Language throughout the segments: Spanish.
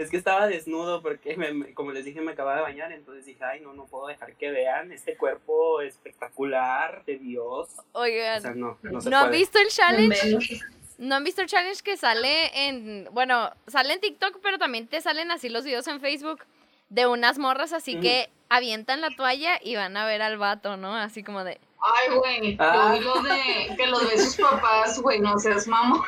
Es que estaba desnudo porque, me- como les dije, me acababa de bañar, entonces dije, ay, no, no puedo dejar que vean este cuerpo espectacular de Dios. O Oigan, sea, no, no se ¿no han visto el challenge? ¿No han visto el challenge que sale en, bueno, sale en TikTok, pero también te salen así los videos en Facebook de unas morras así que avientan la toalla y van a ver al vato, ¿no? Así como de, Ay, güey, Ah. lo de que los ve sus papás, güey, no seas mamón.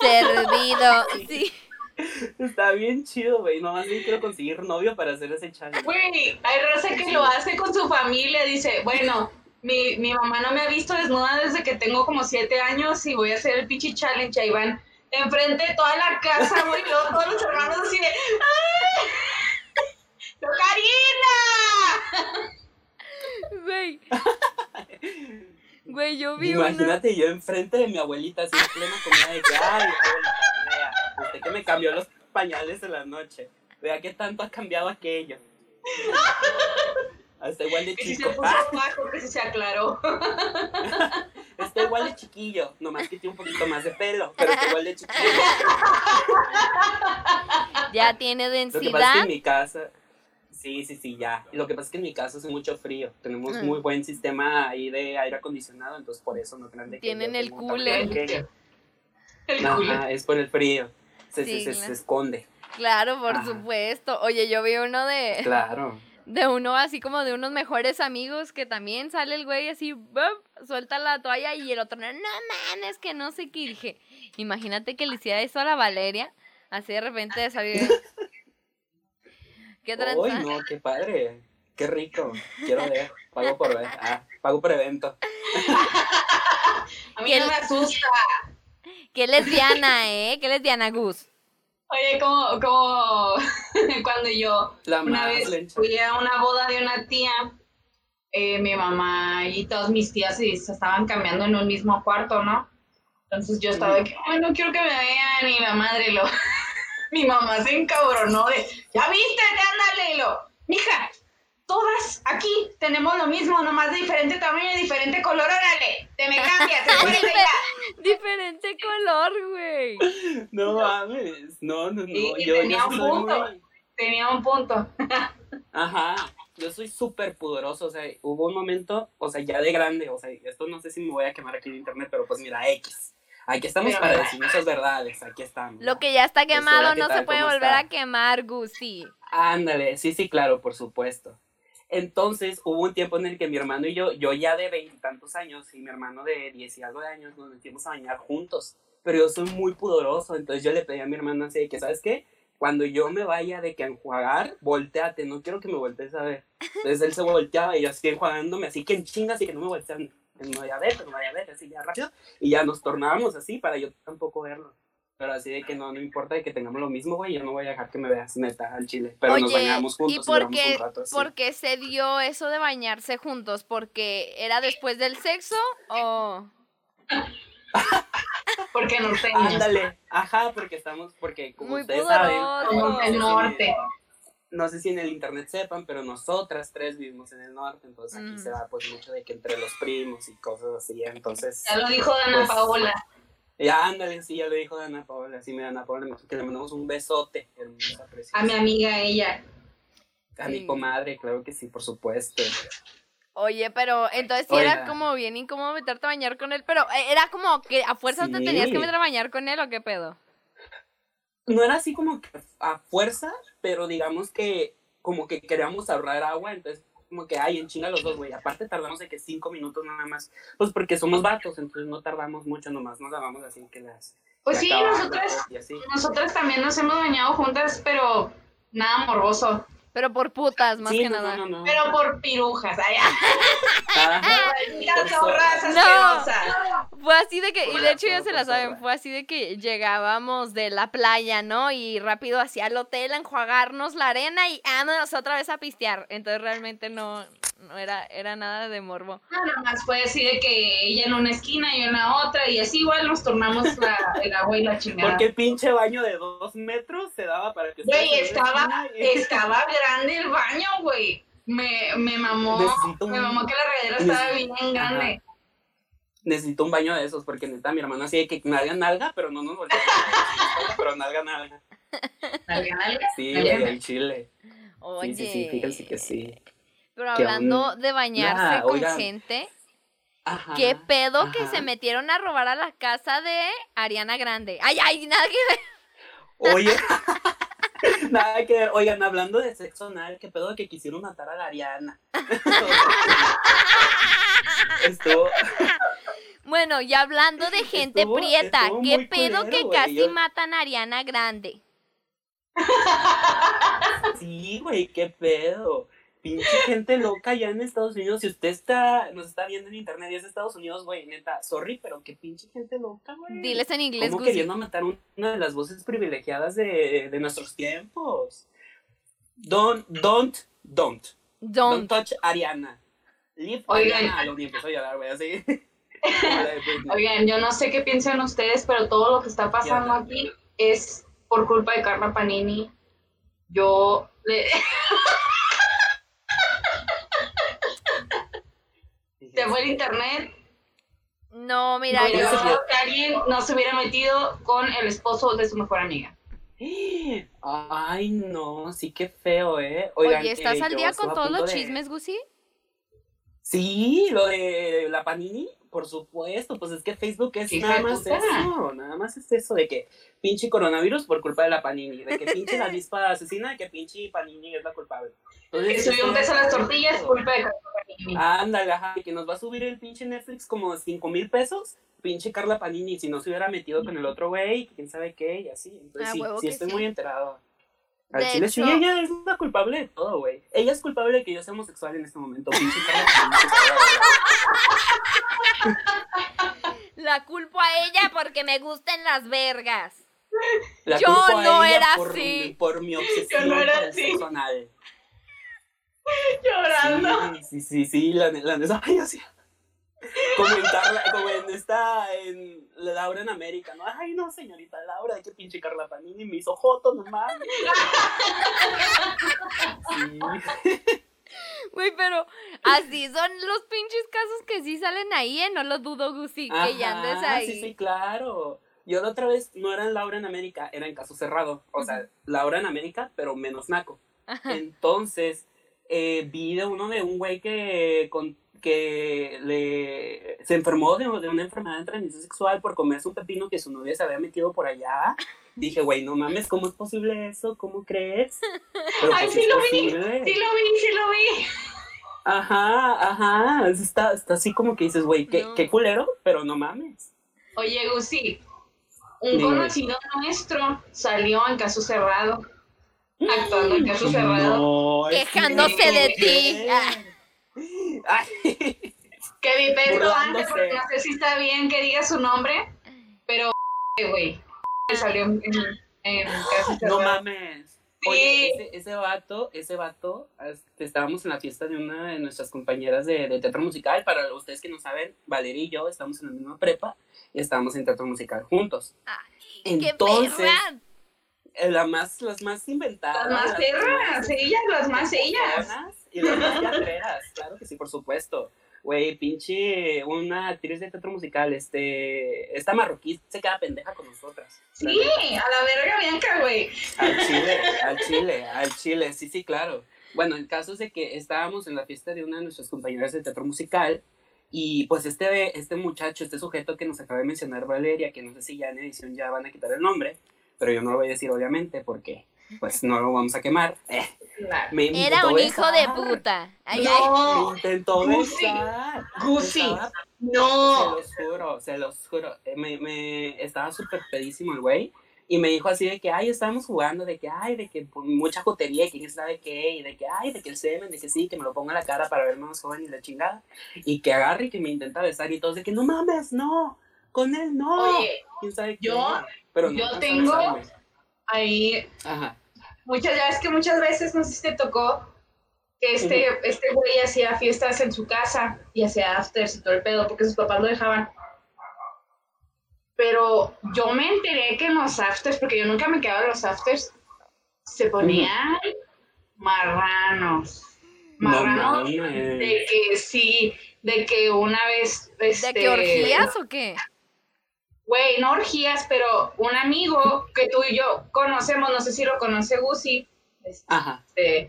servido, sí. Está bien chido, güey. Nomás bien quiero conseguir novio para hacer ese challenge. Güey, hay raza que lo hace con su familia, dice, bueno, mi, mi mamá no me ha visto desnuda desde que tengo como siete años y voy a hacer el pinche challenge, ahí van enfrente de toda la casa, güey, todos los hermanos así de, ¡ay! ¡Yo, Karina! Güey. Güey, yo vi una... Imagínate yo enfrente de mi abuelita así en plena comida de que, ay, abuelita, usted que me cambió los pañales en la noche. Vea qué tanto ha cambiado aquello. Está igual de Que si se chico. puso Ah, bajo, que si se aclaró. está igual de chiquillo. Nomás que tiene un poquito más de pelo, pero está igual de chiquillo. Ya tiene Lo que pasa es que densidad. en mi casa. Sí, sí, sí, ya. Lo que pasa es que en mi casa hace mucho frío. Tenemos Mm. muy buen sistema ahí de aire acondicionado, entonces por eso no crean de que Tienen el cooler. El culo. Ajá, es por el frío. Se, se- Sí, se- claro. se esconde. Claro, por Ajá. supuesto. Oye, yo vi uno de, Claro. de uno así como de unos mejores amigos que también sale el güey así, ¡bup! suelta la toalla y el otro, no, no mames, que no sé qué. Dije, imagínate que le hiciera eso a la Valeria, así de repente de salir. ¿Qué tranza? Uy, no, qué padre. Qué rico. Quiero ver. Pago por ver. Ah, pago por evento. A mí ¿Quién- no me asusta. Qué lesbiana, ¿eh? Qué lesbiana, Gus. Oye, como, como cuando yo La una vez lencha. fui a una boda de una tía, eh, mi mamá y todas mis tías se, se estaban cambiando en un mismo cuarto, ¿no? Entonces yo estaba de que, ay, no quiero que me vean, y la madre lo... mi mamá se encabronó de, ya viste, ándale, y lo, mija, todas aquí tenemos lo mismo, nomás de diferente tamaño y diferente color, órale, te me cambias, te allá. Diferente color, güey. No mames. No, no, no. Y- y yo, tenía un punto. muy- Tenía un punto. Ajá. Yo soy súper pudoroso. O sea, hubo un momento, o sea, ya de grande. O sea, esto no sé si me voy a quemar aquí en internet, pero pues mira, X. Aquí estamos para mira. decir muchas verdades. Aquí estamos. Lo que ya está quemado hola, ¿qué no se puede ¿Cómo volver está? a quemar, Gus, sí. Ándale, sí, sí, claro, por supuesto. Entonces hubo un tiempo en el que mi hermano y yo, yo ya de veintitantos años y mi hermano de diez y algo de años, nos metimos a bañar juntos. Pero yo soy muy pudoroso, entonces yo le pedí a mi hermano así de que, ¿sabes qué? Cuando yo me vaya de que a enjuagar, volteate, no quiero que me voltees a ver. Entonces él se volteaba y yo así enjuagándome, así que en chingas y que no me voltean, no vaya a ver, no vaya a ver, así ya rápido. Y ya nos tornábamos así para yo tampoco verlo. Pero así de que no, no importa de que tengamos lo mismo, güey, yo no voy a dejar que me veas neta al chile. Pero nos bañamos juntos ¿y por qué, un rato así. por qué se dio eso de bañarse juntos? ¿Porque era después del sexo o...? Porque norteños. Ándale, ajá, porque estamos, porque como Muy ustedes pudorosos. saben, si- norte. no sé si en el internet sepan, pero nosotras tres vivimos en el norte, entonces aquí Mm. se da pues mucho de que entre los primos y cosas así, entonces... Ya lo dijo Dana Pues, Paola. Ya, ándale, sí, ya lo dijo Dana Paola, sí, me Dana Paola, que le mandamos un besote, hermosa, preciosa. A mi amiga, ella. A mi comadre, claro que sí, por supuesto. Oye, pero entonces sí era como bien incómodo meterte a bañar con él, pero eh, era como que a fuerzas te Sí. tenías que meter a bañar con él o qué pedo. No era así como que a fuerza, pero digamos que como que queríamos ahorrar agua, entonces como que, ay, en chinga los dos, güey. Aparte tardamos de que cinco minutos nada más, pues porque somos vatos, entonces no tardamos mucho, nomás nos lavamos así que las... Pues sí, nosotras, nosotras también nos hemos bañado juntas, pero nada morboso. Pero por putas, más Sí, que no, nada. no, no, no. Pero por pirujas. Por zorras No. Fue así de que, y de hecho ya se la saben, fue así de que llegábamos de la playa, ¿no? Y rápido hacia el hotel a enjuagarnos la arena y vámonos otra vez a pistear. Entonces realmente no, no era, era nada de morbo. No, nada más fue así de que ella en una esquina y yo en la otra, y así igual nos tornamos la, el agua y la chingada. Porque el pinche baño de dos metros se daba para que... Güey, estaba, y- estaba grande el baño, güey. Me, me mamó, Necesito un- me mamó que la regadera estaba necesito- bien grande. Necesito un baño de esos, porque neta, mi hermano así de que nalga, nalga, pero no nos volteamos. pero nalga, nalga. Nalga, nalga. Sí, Nalga, el chile. Oye. Sí, sí, sí, fíjense que sí. Pero hablando aún- de bañarse con oigan. gente, Ajá. ¿qué pedo que se metieron a robar a la casa de Ariana Grande? Ay, ay, nada que ver. Oye. Nada que ver. Oigan, hablando de sexo anal, qué pedo que quisieron matar a la Ariana. Estuvo. Bueno, y hablando de gente Estuvo- prieta, estuvo ¿qué pedo culero, que casi yo- matan a Ariana Grande? Sí, güey, qué pedo. Pinche gente loca ya en Estados Unidos. Si usted está, nos está viendo en internet y es de Estados Unidos, güey, neta, sorry, pero qué pinche gente loca, güey. Diles en inglés, Como queriendo matar un- una de las voces privilegiadas de, de nuestros tiempos. Don't, don't, don't. Don't Don't. touch Ariana. Leave Oigan. Ariana alone. Empezó a llorar, güey, así. Oigan, yo no sé qué piensan ustedes, pero todo lo que está pasando Ya. aquí es por culpa de Carla Panini. Yo le, se fue el internet. No, mira, yo que alguien no se hubiera metido con el esposo de su mejor amiga. Ay, no, sí que feo, ¿eh? Oigan, Oye, ¿estás eh, al día con todos los de- chismes, Gusi? Sí, lo de la Panini, por supuesto, pues es que Facebook es nada de más puta. eso, nada más es eso de que pinche coronavirus por culpa de la Panini, de que pinche la avispa asesina, de que pinche Panini es la culpable. Entonces, Que subió un peso a las tortillas, culpa de Carla Panini. Ándale, ajá, y que nos va a subir el pinche Netflix como 5 mil pesos, pinche Carla Panini, si no se hubiera metido con el otro güey, quién sabe qué, y así. Entonces Ah, sí, sí estoy sí. muy enterado. Al De chile sí, ella es la culpable de todo, güey. Ella es culpable de que yo sea homosexual en este momento, pinche Carla Panini. La culpo a ella porque me gustan las vergas. La Yo culpo a no ella era por, así. Por mi obsesión Yo no era así. anal. Llorando. Sí, sí, sí, sí, la, la neta, ay, así. Como en Carla, como en esta, en Laura en América, ¿no? Ay, no, señorita Laura, de qué pinche Carla Panini me hizo joto, no mames. Sí. Güey, pero así son los pinches casos que sí salen ahí, ¿eh? No lo dudo, Gusi, que ya andes ahí. Sí, sí, claro. Yo la otra vez no era en Laura en América, era en Caso Cerrado. O sea, Laura en América, pero menos naco. Entonces, eh, vi de uno de un güey que, con, que le, se enfermó de, de una enfermedad de transmisión sexual por comerse un pepino que su novia se había metido por allá. Dije, güey, no mames, ¿cómo es posible eso? ¿Cómo crees? Pero Ay, pues sí lo vi. Sí lo vi, sí lo vi. Ajá, ajá. Está, está así como que dices, güey, qué, No. qué culero, pero no mames. Oye, Gusi, un Dime. conocido nuestro salió en caso cerrado, actuando en caso cerrado. No, Quejándose que- de ti. Ay, Que mi Pedro antes, porque no sé si está bien que diga su nombre, pero güey, salió en, en caso cerrado. no mames. Sí. Oye, ese, ese vato, ese vato, estábamos en la fiesta de una de nuestras compañeras de, de teatro musical. Para ustedes que no saben, Valeria y yo estamos en la misma prepa y estábamos en teatro musical juntos. ¡Qué Entonces! Eh, la más, las más inventadas. Las más perras, ellas, las más ellas. Y las más teatreras, claro que sí, por supuesto. Güey, pinche, una actriz de teatro musical, este, esta marroquí se queda pendeja con nosotras. Sí, a la verga Bianca, güey. Al chile, al chile, al chile, sí, sí, claro. Bueno, el caso es de que estábamos en la fiesta de una de nuestras compañeras de teatro musical y pues este, este muchacho, este sujeto que nos acaba de mencionar Valeria, que no sé si ya en edición ya van a quitar el nombre, pero yo no lo voy a decir obviamente porque pues no lo vamos a quemar. Eh, Claro. me Era un hijo de puta. Ay, ay. Me No, intentó Gusi, besar. Gusi, Estaba se no. los juro, se los juro. Eh, Me, me estaba súper pedísimo el güey. Y me dijo así de que, ay, estábamos jugando, de que, ay, de que pues, mucha jotería, y quién sabe qué, y de que, ay, de que el semen, de que sí, que me lo ponga en la cara para verme más joven y la chingada. Y que agarre y que me intenta besar y todos de que, no mames, no, con él no. Oye, ¿Quién sabe qué? yo- Pero no yo tengo- besarme. ahí Ajá. muchas, ya ves que muchas veces, no sé si te tocó, que este, este güey hacía fiestas en su casa y hacía afters y todo el pedo, porque sus papás lo dejaban. Pero yo me enteré que en los afters, porque yo nunca me quedaba en los afters, se ponían marranos. No Marranos de que sí, de que una vez... Este, ¿De qué orgías o qué? Güey, no orgías, pero un amigo que tú y yo conocemos, no sé si lo conoce Gusi, Ajá. este,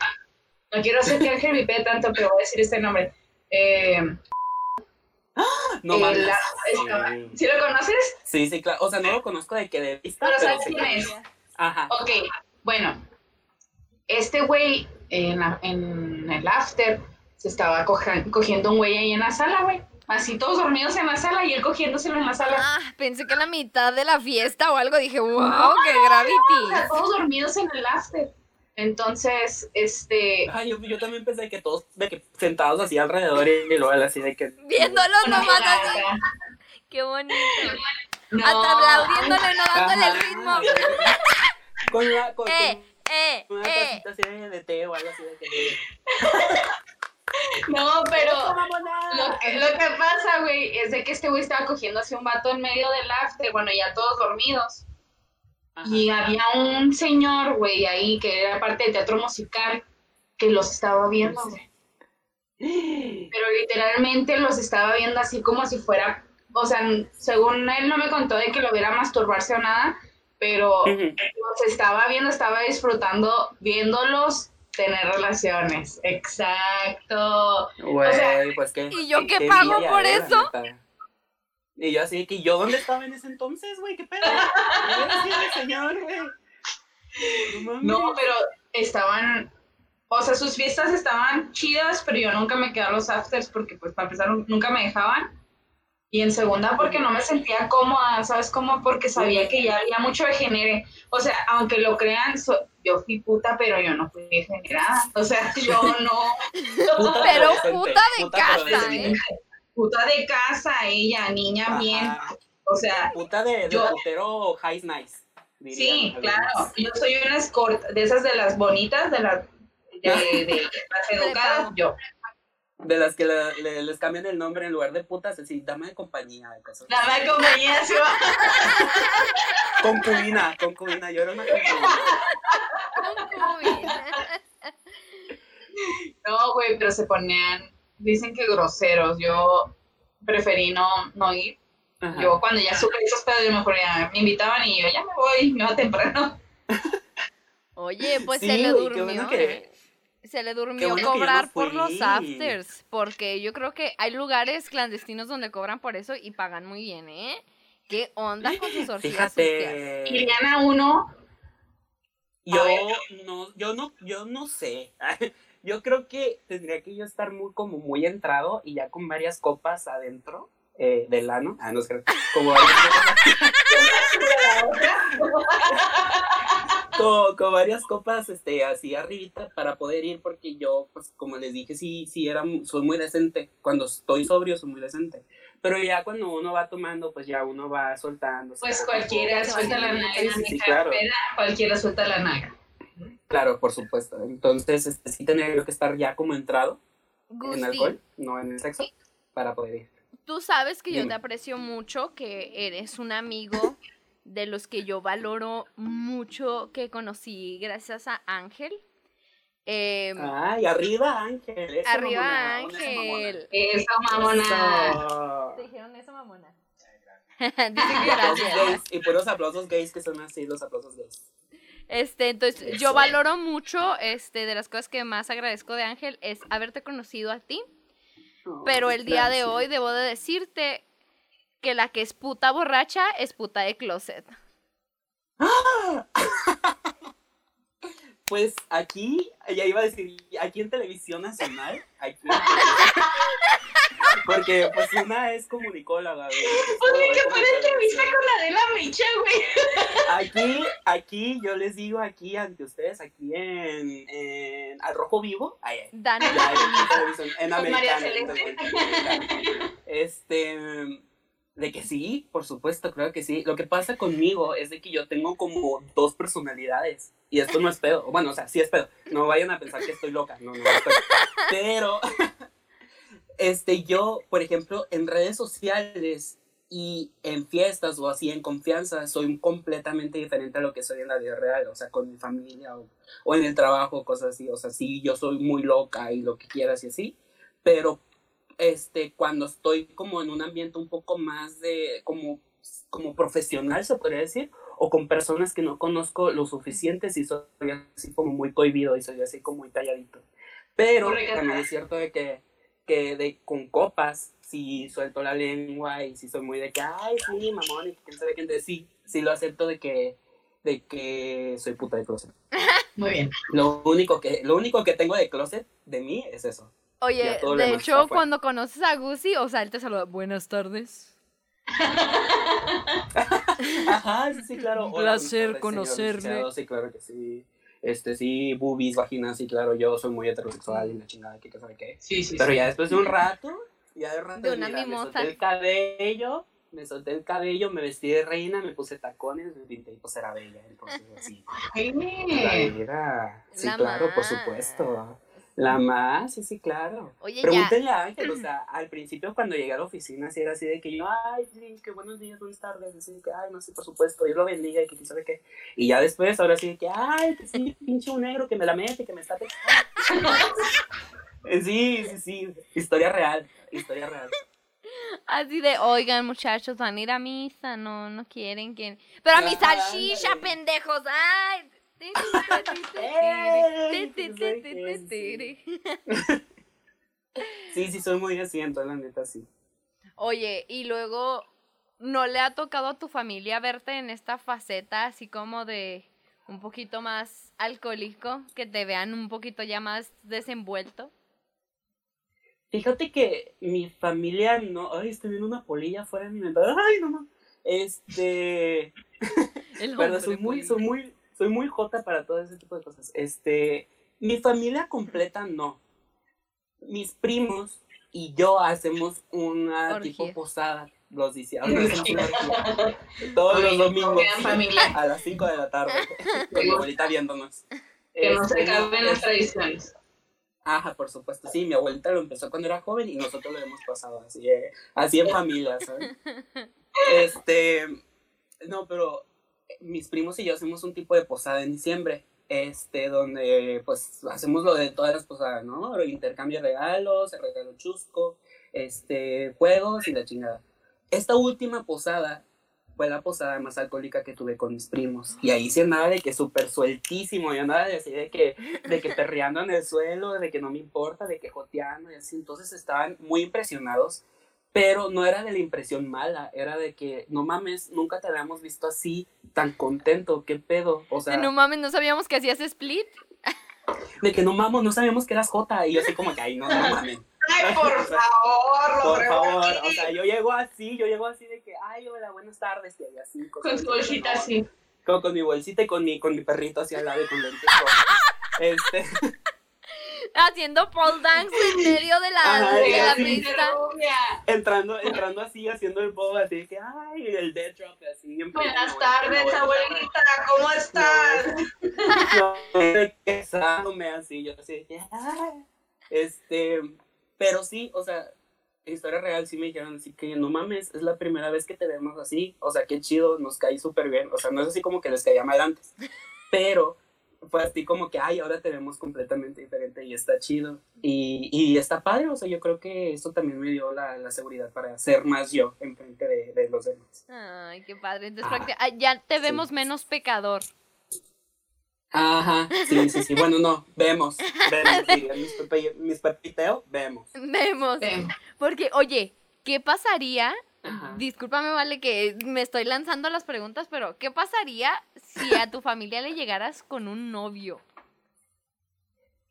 no quiero hacer que Ángel vipee tanto, pero voy a decir este nombre. Eh, No eh, mames. la- Sí. ¿Sí lo conoces? Sí, sí, claro. O sea, no lo conozco de que de vista, Pero pero ¿sabes quién es? Ajá. Ok, bueno, este güey en, la- en el after se estaba coja- cogiendo un güey ahí en la sala, güey. Así todos dormidos en la sala y él cogiéndoselo en la sala. Ah, pensé que la mitad de la fiesta o algo. Dije, wow, qué O sea, gravity. todos dormidos en el after. Entonces, este, Ay, yo, yo también pensé que todos de que sentados así alrededor y luego él así de que. Viéndolo nomás así. Qué bonito. No, Hasta aplaudiéndole, no dándole el ritmo. Con la. Con, Eh, eh, con una eh. tacita así de, de té o algo así de que. no, pero lo que, lo que pasa, güey, es de que este güey estaba cogiendo así un vato en medio del after, bueno, ya todos dormidos. Ajá. Y había un señor, güey, ahí que era parte del teatro musical, que los estaba viendo, güey. Pero literalmente los estaba viendo así como si fuera, o sea, según él no me contó de que lo viera masturbarse o nada, pero los estaba viendo, estaba disfrutando viéndolos tener relaciones. Exacto. Güey, O sea, pues que. ¿y yo qué pago por eh, eso? neta. Y yo así que yo dónde estaba en ese entonces, güey, qué pedo. De señor, güey. No mames. No, pero estaban, o sea, sus fiestas estaban chidas, pero yo nunca me quedé a los afters porque, pues, para empezar, nunca me dejaban. Y en segunda, porque no me sentía cómoda, ¿sabes cómo? Porque sabía que ya había mucho degenere. O sea, aunque lo crean, so- yo fui puta, pero yo no fui degenerada. O sea, yo no. Puta Pero puta de puta casa. ¿eh? Puta de casa, ella, niña Ajá. bien. O sea, Puta de, de Yo- putero high nice. sí, claro. Yo soy una escort de esas de las bonitas, de las, de, de las educadas, yo. De las que le- le- les cambian el nombre en lugar de putas, así, dama de compañía, de cosas. La más compañía va. Concubina, concubina, yo era una concubina. Concubina. No, güey, pero se ponían, dicen que groseros. Yo preferí no, no ir. Ajá. Yo cuando ya supe esos pedos, yo mejor ya me invitaban y yo ya me voy, me va temprano. Oye, pues Sí, se le güey, qué durmió. bueno que- ¿eh? Se le durmió bueno no cobrar por los afters, porque yo creo que hay lugares clandestinos donde cobran por eso y pagan muy bien, ¿eh? ¿Qué onda con sus orgías? Fíjate. Irían a uno, Yo no, yo no, yo no sé. Yo creo que tendría que yo estar muy, como muy entrado y ya con varias copas adentro eh, del ano. Ah, no es que como varias copas, con, con varias copas, este, así arribita para poder ir porque yo, pues, como les dije, sí, sí era, soy muy decente. Cuando estoy sobrio soy muy decente. Pero ya cuando uno va tomando, pues ya uno va soltando. pues cualquiera suelta la naga. Sí, sí, sí, claro. Cualquiera suelta la naga. Claro, por supuesto. Entonces, este, sí tendría yo que estar ya como entrado en Gusti, alcohol, no en el sexo, para poder ir. tú sabes que yo te Dime. aprecio mucho, que eres un amigo de los que yo valoro mucho, que conocí gracias a Ángel. Em, Ay, arriba Ángel. eso, arriba mamona, Ángel. Eso, mamona. Eso. ¿Te dijeron eso, mamona? Dicen que gracias. gays, y puros aplausos gays que son así, los aplausos gays. Este, entonces, yo valoro mucho, este, de las cosas que más agradezco de Ángel es haberte conocido a ti, pero Ay, el día de hoy debo de decirte que la que es puta borracha es puta de closet. Pues aquí, ya iba a decir, aquí en Televisión Nacional, aquí. Porque pues una es comunicóloga, güey. Pues ni que fuera entrevista con la de la Micha, güey. Aquí, aquí, yo les digo aquí ante ustedes, aquí en, en Al Rojo Vivo, ay, Dani, ya, en en María Celeste. televisión. Este, de que sí, por supuesto, creo que sí. Lo que pasa conmigo es de que yo tengo como dos personalidades. Y esto no es pedo. Bueno, o sea, sí es pedo. No vayan a pensar que estoy loca. No, es. Pero, este, yo, por ejemplo, en redes sociales y en fiestas o así en confianza, soy completamente diferente a lo que soy en la vida real. O sea, con mi familia o, o en el trabajo, cosas así. O sea, sí, yo soy muy loca y lo que quieras y así. Pero este, cuando estoy como en un ambiente un poco más de, como como profesional, se podría decir, o con personas que no conozco lo suficiente y soy así como muy cohibido y soy así como muy talladito. Pero también es cierto de que, que de, con copas si suelto la lengua y si soy muy de que, ay, sí, mamón, y quién sabe quién de sí, sí lo acepto de que, de que soy puta de closet. Muy bien. Lo único que, lo único que tengo de closet de mí es eso. Oye, de hecho, cuando conoces a Gusi, o sea, él te saluda, buenas tardes. Ajá, sí, sí, claro. Un placer conocerme. Sí, claro que sí. Este, sí, boobies, vaginas, sí, claro, yo soy muy heterosexual y la chingada, que sabe qué. Sí, sí. Pero ya después de un rato, ya de rato, De una mira, me solté el cabello, me solté el cabello, me vestí de reina, me puse tacones, me pinté y pues era bella, entonces así. Ay, La vida. Sí, La claro, por supuesto. La más, sí, sí, claro. Oye, Pregúntenle a Ángel, o sea, al principio cuando llegué a la oficina, sí era así de que yo, ay, sí, que buenos días, buenas tardes, así de que, ay, no sé, por supuesto, Dios lo bendiga y que quién sabe qué. Y ya después, ahora sí de que, ay, que sí, pinche un negro que me la mete, que me está pegando. Sí, sí, sí, historia real, historia real. Así de, oigan, muchachos, van a ir a misa, no, no quieren que... Pero a mi salchicha, pendejos, ay. Sí, sí, soy muy asiento, la neta, sí. Oye, y luego, ¿no le ha tocado a tu familia verte en esta faceta así como de un poquito más alcohólico, que te vean un poquito ya más desenvuelto? Fíjate que mi familia no. Ay, estoy viendo una polilla fuera de mi ventana. Ay, no, no. Este. El hombre soy muy, polilla. soy muy, soy muy jota para todo ese tipo de cosas. Este. Mi familia completa no. Mis primos y yo hacemos una Orgía. tipo posada los diciembre. Todos los domingos. A las 5 de la tarde. Con mi abuelita viéndonos. que no se Este, acaben las es- tradiciones. Ajá, por supuesto. Sí, mi abuelita lo empezó cuando era joven y nosotros lo hemos pasado así, eh, así en familia, ¿sabes? Este, no, pero mis primos y yo hacemos un tipo de posada en diciembre, este, donde pues hacemos lo de todas las posadas, ¿no? Intercambio de regalos, el regalo chusco, este, juegos y la chingada. Esta última posada fue la posada más alcohólica que tuve con mis primos. Y ahí sí andaba de que súper sueltísimo, yo andaba de así de que, de que perreando en el suelo, de que no me importa, de que joteando y así. Entonces estaban muy impresionados, pero no era de la impresión mala, era de que, no mames, nunca te habíamos visto así, tan contento, qué pedo. O sea, No mames, no sabíamos que hacías split. de que no mames, no sabíamos que eras Jota. Y yo así como que, ay, no, no mames. Ay, por favor, Por favor, aquí, o sea, yo llego así, yo llego así de que, ay, hola, buenas tardes, y así. con su así, bolsita así. Con, con mi bolsita y con mi, con mi perrito así al lado y con lentes. Este, Haciendo pole dance en medio de la, Ajá, de la sí. pista. Rubia. entrando, entrando así, haciendo el bobo, así que, ay, el dead drop, así. Buenas tardes, abuelita, ¿cómo estás? No, besándome así, yo así ay. Este, pero sí, o sea, historia real sí me dijeron así que no mames, es la primera vez que te vemos así, o sea, qué chido, nos caí súper bien, o sea, no es así como que les caía mal antes, pero fue así como que, ay, ahora te vemos completamente diferente y está chido, y, y está padre, o sea, yo creo que eso también me dio la, la seguridad para ser más yo enfrente de, de los demás. Ay, qué padre. Entonces, Ah, ya te sí. vemos menos pecador. Ajá, sí, sí, sí, bueno, no, vemos, vemos, sí, mis, pepe- mis pepiteo, vemos. Vemos. Sí. Porque, oye, ¿qué pasaría? Ajá. Discúlpame, vale, que me estoy lanzando las preguntas, pero ¿qué pasaría si a tu familia le llegaras con un novio?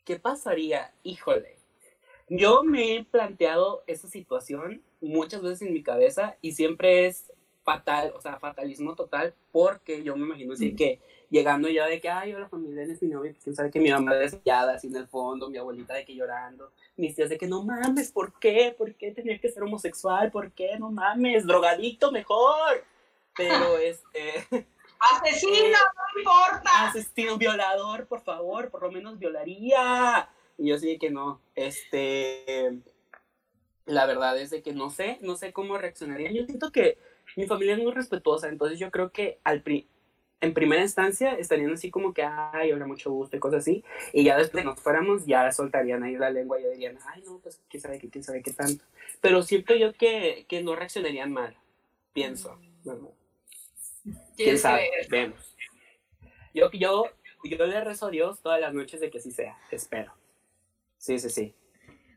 ¿Qué pasaría? Híjole. Yo me he planteado esa situación muchas veces en mi cabeza y siempre es fatal, o sea, fatalismo total, porque yo me imagino así que llegando ya de que, ay, hola familia, es mi novio, pues quién sabe que mi mamá desmayada así en el fondo, mi abuelita de que llorando, mis tías de que no mames, ¿por qué? ¿Por qué tenía que ser homosexual? ¿Por qué? No mames, drogadicto mejor. Pero este, Asesino, no importa. asesino violador, por favor, por lo menos violaría. Y yo sí de que no, este, la verdad es de que no sé, no sé cómo reaccionaría. Yo siento que mi familia es muy respetuosa, entonces yo creo que al pri- en primera instancia estarían así como que, ay, hola, mucho gusto y cosas así, y ya después nos fuéramos, ya soltarían ahí la lengua y dirían, ay, no, pues quién sabe qué, quién sabe qué tanto. Pero siento yo que, que no reaccionarían mal, pienso. ¿verdad? ¿Quién ¿Quieres sabe? Vemos. Yo, yo, yo le rezo a Dios todas las noches de que sí sea. Espero. Sí, sí, sí.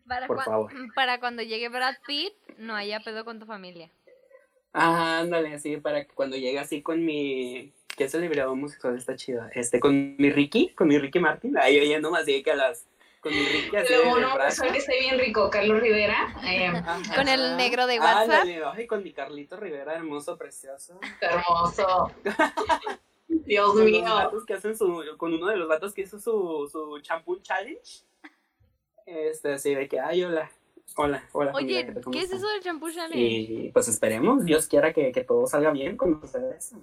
Para, Por favor. para cuando llegue Brad Pitt, no haya pedo con tu familia. Ah, ándale, así para que cuando llegue así con mi. ¿Qué celebridad homosexual está chida? Este, con mi Ricky, con mi Ricky Martin. Ahí oye nomás llegue que a las. Con mi Ricky así uno brazo. que esté bien rico, Carlos Rivera. eh. Con el negro de WhatsApp. Ándale, ay, con mi Carlito Rivera, hermoso, precioso. hermoso. Dios Con los mío. vatos que hacen su. Con uno de los vatos que hizo su, su champú challenge. Este, así de que, ay, hola. Hola, hola. Oye, familia, ¿cómo ¿qué es están? eso del champú Chanel? Y pues esperemos, Dios quiera que, que todo salga bien con ustedes.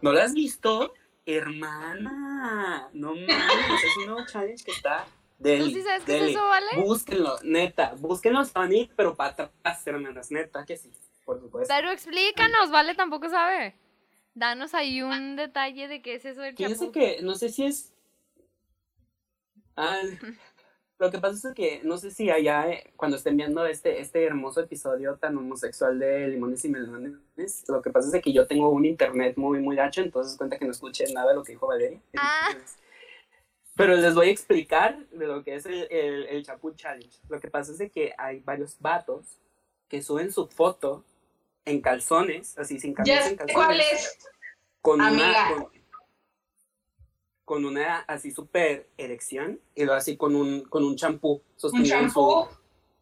¿No lo has visto? Hermana, no mames, es un nuevo challenge que está ¿Tú sí sabes qué es eso, vale? Búsquenlo, neta, búsquenlo, Sonic, pero para atrás, hermanas, neta, que sí, por supuesto. Pero explícanos, vale, tampoco sabe. Danos ahí un detalle de qué es eso del Fíjense champú. que, no sé si es... Ah, lo que pasa es que no sé si allá, eh, cuando estén viendo este, este hermoso episodio tan homosexual de Limones y Melones, lo que pasa es que yo tengo un internet muy, muy gacho, entonces cuenta que no escuché nada de lo que dijo Valeria. Ah. Pero les voy a explicar de lo que es el, el, el Chapu Challenge. Lo que pasa es de que hay varios vatos que suben su foto en calzones, así sin camisa, Ya en calzones cuál es. con Amiga. una con, con una así súper erección y luego así con un con un champú Un sostenido en su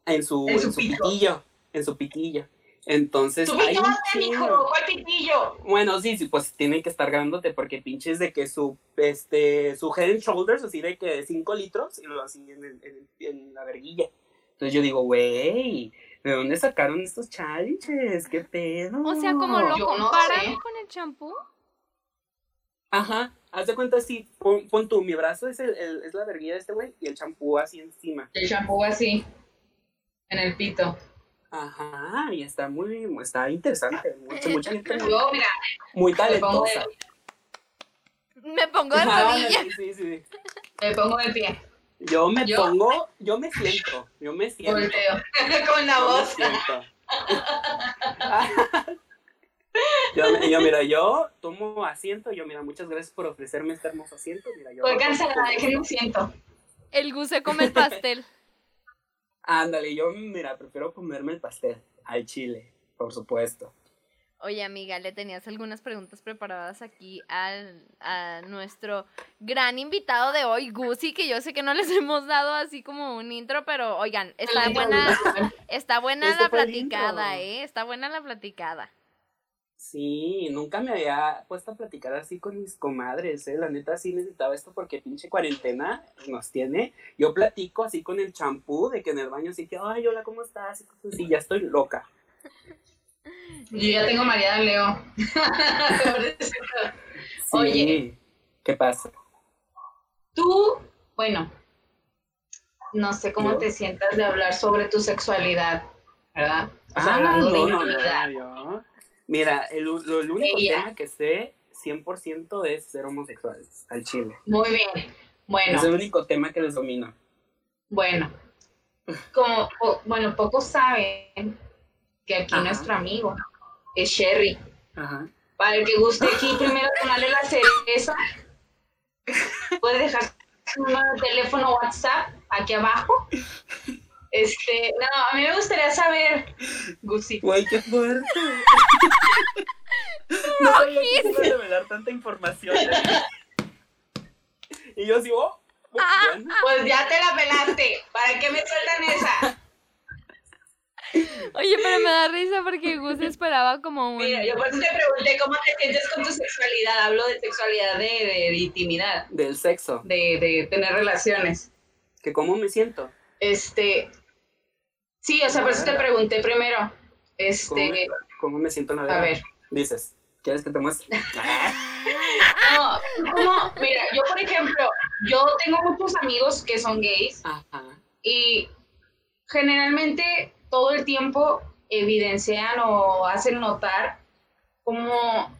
en su, en en su su pito. pitillo en su pitillo entonces mate, chingo. mijo. ¿Cuál pitillo? bueno sí sí pues tienen que estar grabándote porque pinches de que su este su head and shoulders así de que 5 litros y luego así en, el- en, el- en la verguilla entonces yo digo güey ¿de dónde sacaron estos challenges? ¿Qué pedo? O sea, como lo Yo no comparan sé. con el champú. Ajá, haz de cuenta así, pon, pon tú, mi brazo es, el, el- es la verguilla de este güey y el champú así encima. El champú así. En el pito. Ajá, y está muy, está interesante, mucha, mucha gente muy, Yo, mira, muy me pongo, talentosa. de, Me pongo de Ajá, rodillas. sí, sí, sí. me pongo de pie. Yo me Yo- pongo, yo me siento, yo me siento. Volteo. Con la yo me voz. siento. Yo, yo, mira, yo tomo asiento, yo, mira, muchas gracias por ofrecerme este hermoso asiento, mira, yo... Estoy cansada, déjenme siento. El gus se come el pastel. Ándale, yo, mira, prefiero comerme el pastel al chile, por supuesto. Oye, amiga, le tenías algunas preguntas preparadas aquí al, a nuestro gran invitado de hoy, Gusi, que yo sé que no les hemos dado así como un intro, pero oigan, está buena, está buena Este la fue platicada. ¿eh? Está buena la platicada. Sí, nunca me había puesto a platicar así con mis comadres, ¿eh? La neta sí necesitaba esto porque pinche cuarentena nos tiene. Yo platico así con el champú de que en el baño así que, ay, hola, ¿cómo estás? Y cosas así, ya estoy loca. Yo ya tengo María de Leo. Sí. Oye. ¿Qué pasa? Tú, bueno, no sé cómo ¿Yo? te sientas de hablar sobre tu sexualidad, ¿verdad? O sea, Ah, hablando de no, no, intimidad. no, yo- Mira, el, lo- el único tema que sé 100% es ser homosexual, al chile. Muy bien. Bueno, Es el único tema que les domino. bueno. Como, po- bueno, pocos saben que aquí Ajá. nuestro amigo es Sherry. Ajá. Para el que guste aquí primero tomarle la cereza, puede dejar su número de teléfono WhatsApp aquí abajo. Este, no, a mí me gustaría saber, Gusi, Güey, qué fuerte. no sabía que iba a revelar tanta información. y yo así, oh, Ah, bueno. pues ya te la pelaste, ¿para qué me sueltan esa? Oye, pero me da risa porque Gus esperaba como un... Mira, yo por eso te pregunté cómo te sientes con tu sexualidad, hablo de sexualidad de, de- de intimidad, Del sexo, de, de tener relaciones. que cómo me siento. Este, sí, o sea, por eso te pregunté primero. ¿Cómo Este, me, cómo me siento en la a ver. Dices, ¿quieres que te muestre? No, como, mira, yo por ejemplo, yo tengo muchos amigos que son gays Ajá. y generalmente todo el tiempo evidencian o hacen notar como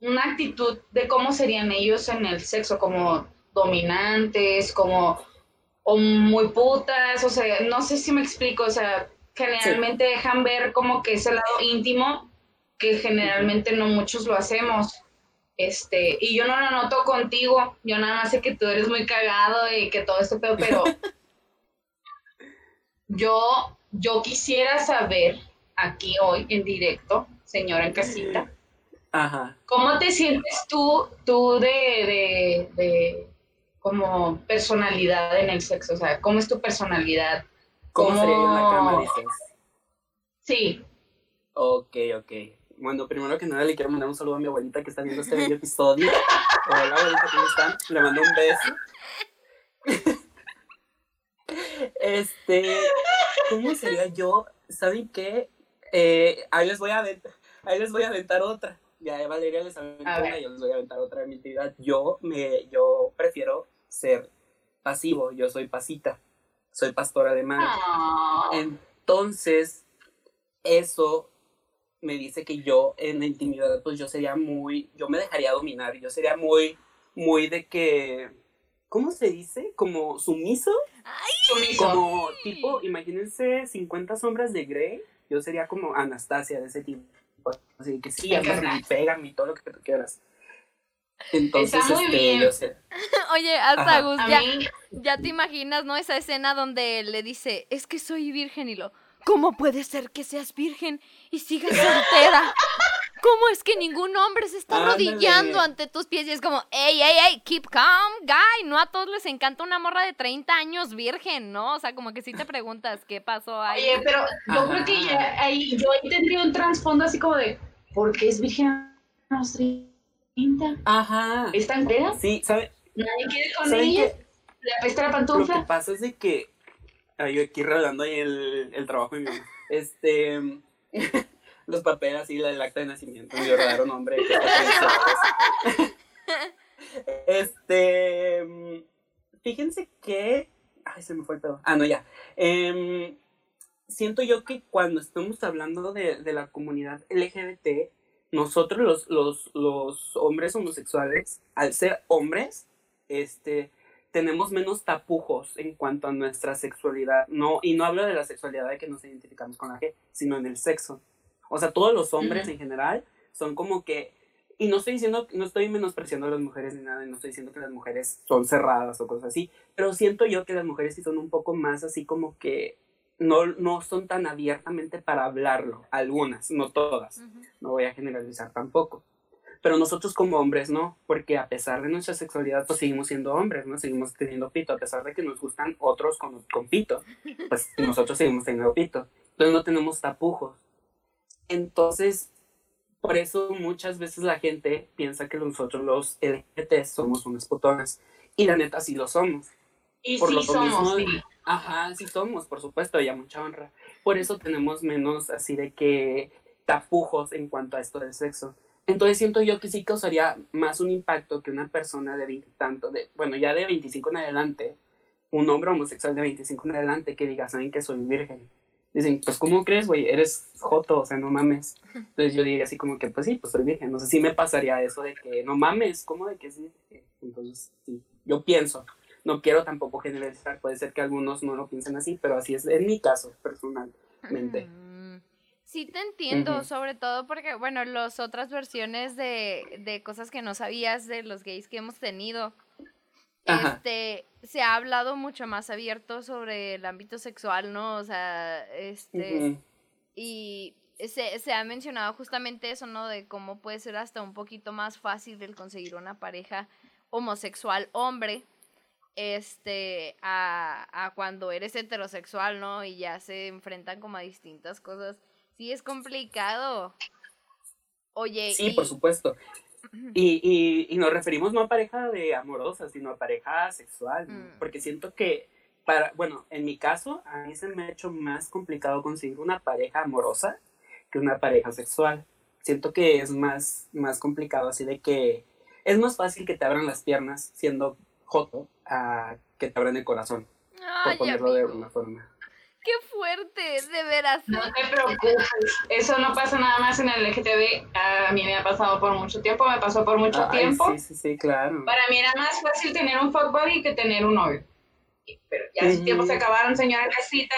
una actitud de cómo serían ellos en el sexo, como dominantes, como o muy putas, o sea, no sé si me explico, o sea, generalmente dejan ver como que ese lado íntimo que generalmente no muchos lo hacemos. Este, y yo no lo noto contigo, yo nada más sé que tú eres muy cagado y que todo esto pedo, pero yo, yo quisiera saber aquí hoy en directo, señora en casita, Ajá. ¿cómo te sientes tú, tú de, de, de como personalidad en el sexo? O sea, ¿cómo es tu personalidad? ¿Cómo, sería yo en la cama, ¿Cómo? dices? Sí, Ok, ok. Bueno, primero que nada le quiero mandar un saludo a mi abuelita que está viendo este bello episodio. Hola, abuelita, ¿cómo están? Le mando un beso. Este, ¿cómo sería yo? ¿Saben qué? Eh, ahí les voy a aventar, ahí les voy a aventar otra. Ya Valeria les aventó una, yo les voy a aventar otra de mi actividad. Yo me, yo prefiero ser pasivo, yo soy pasita, soy pastora de madre. Ah, Entonces, eso me dice que yo en la intimidad, pues yo sería muy, yo me dejaría dominar, yo sería muy, muy de que, ¿cómo se dice? Como sumiso, sumiso. como tipo, imagínense 50 sombras de Grey, yo sería como Anastasia de ese tipo, así que sí, encanta. y pégame y todo lo que tú quieras. Entonces, Está muy este, bien. yo sé, Oye, hasta Ajá. Gus, ya, ya te imaginas, ¿no? Esa escena donde le dice, es que soy virgen y lo, ¿cómo puede ser que seas virgen y sigas soltera? ¿Cómo es que ningún hombre se está arrodillando ante tus pies? Y es como, ey, ey, ey, keep calm, guy. No a todos les encanta una morra de 30 años virgen, ¿no? O sea, como que si te preguntas qué pasó ahí. oye, pero yo creo que ya ahí, yo ahí tendría un trasfondo así como de, ¿por qué es virgen a los 30? ajá, ¿Están feas? sí, ¿sabe? ¿Nadie quiere con ¿Saben ella? ¿Le apesta la Lo que pantufla? pasa es de que. Ay, yo aquí revelando ahí el, el trabajo de mi mamá. Este. Los papeles así, la- el acta de nacimiento, mi verdadero nombre. este. mm, Fíjense que. Ay, se me fue el pedo. Ah, no, ya. Em, siento yo que cuando estamos hablando de, de la comunidad LGBT, nosotros los, los, los hombres homosexuales, al ser hombres, este, tenemos menos tapujos en cuanto a nuestra sexualidad. No, y no hablo de la sexualidad de que nos identificamos con la G, sino en el sexo. O sea, todos los hombres en general son como que. Y no estoy diciendo, no estoy menospreciando a las mujeres ni nada, y no estoy diciendo que las mujeres son cerradas o cosas así, pero siento yo que las mujeres sí son un poco más así como que no, no son tan abiertamente para hablarlo, algunas, no todas no voy a generalizar tampoco. Pero nosotros como hombres no, porque a pesar de nuestra sexualidad, pues seguimos siendo hombres, ¿no? Seguimos teniendo pito, a pesar de que nos gustan otros con, con pito, pues nosotros seguimos teniendo pito. Entonces no tenemos tapujos. Entonces, por eso muchas veces la gente piensa que nosotros los LGBT somos unas putonas. Y la neta sí lo somos. Y por sí lo somos, mismo- sí. Ajá, sí somos, por supuesto, y a mucha honra. Por eso tenemos menos así de que tapujos en cuanto a esto del sexo. Entonces siento yo que sí causaría más un impacto que una persona de 20 tanto, de, bueno, ya de 25 en adelante, un hombre homosexual de 25 en adelante que diga, saben que soy virgen. Dicen, pues ¿cómo crees, güey? Eres joto, o sea, no mames. Entonces yo diría así como que, pues sí, pues soy virgen. No sé si me pasaría eso de que, no mames, ¿cómo de que sí? Entonces, sí, yo pienso no quiero tampoco generalizar, puede ser que algunos no lo piensen así, pero así es en mi caso personalmente. Mm, Sí te entiendo, sobre todo porque, bueno, las otras versiones de, de cosas que no sabías de los gays que hemos tenido, Ajá. este, se ha hablado mucho más abierto sobre el ámbito sexual, ¿no? O sea, este, y se, se ha mencionado justamente eso, ¿no? De cómo puede ser hasta un poquito más fácil el conseguir una pareja homosexual hombre, este, a, a cuando eres heterosexual, ¿no? Y ya se enfrentan como a distintas cosas. Sí, es complicado. Oye, Sí, y- por supuesto. Y, y, y nos referimos no a pareja de amorosa, sino a pareja sexual. Mm. porque siento que, para, bueno, en mi caso, a mí se me ha hecho más complicado conseguir una pareja amorosa que una pareja sexual. Siento que es más, más complicado, así de que es más fácil que te abran las piernas siendo joto a que te abran el corazón, por ponerlo de alguna forma. Qué fuerte, de veras. No te preocupes, eso no pasa nada más en el LGTB. A mí me ha pasado por mucho tiempo, me pasó por mucho Ay, tiempo. sí, sí, sí, claro. Para mí era más fácil tener un fuck buddy que tener un novio. Pero ya Ujú. tiempos se acabaron, señora casita.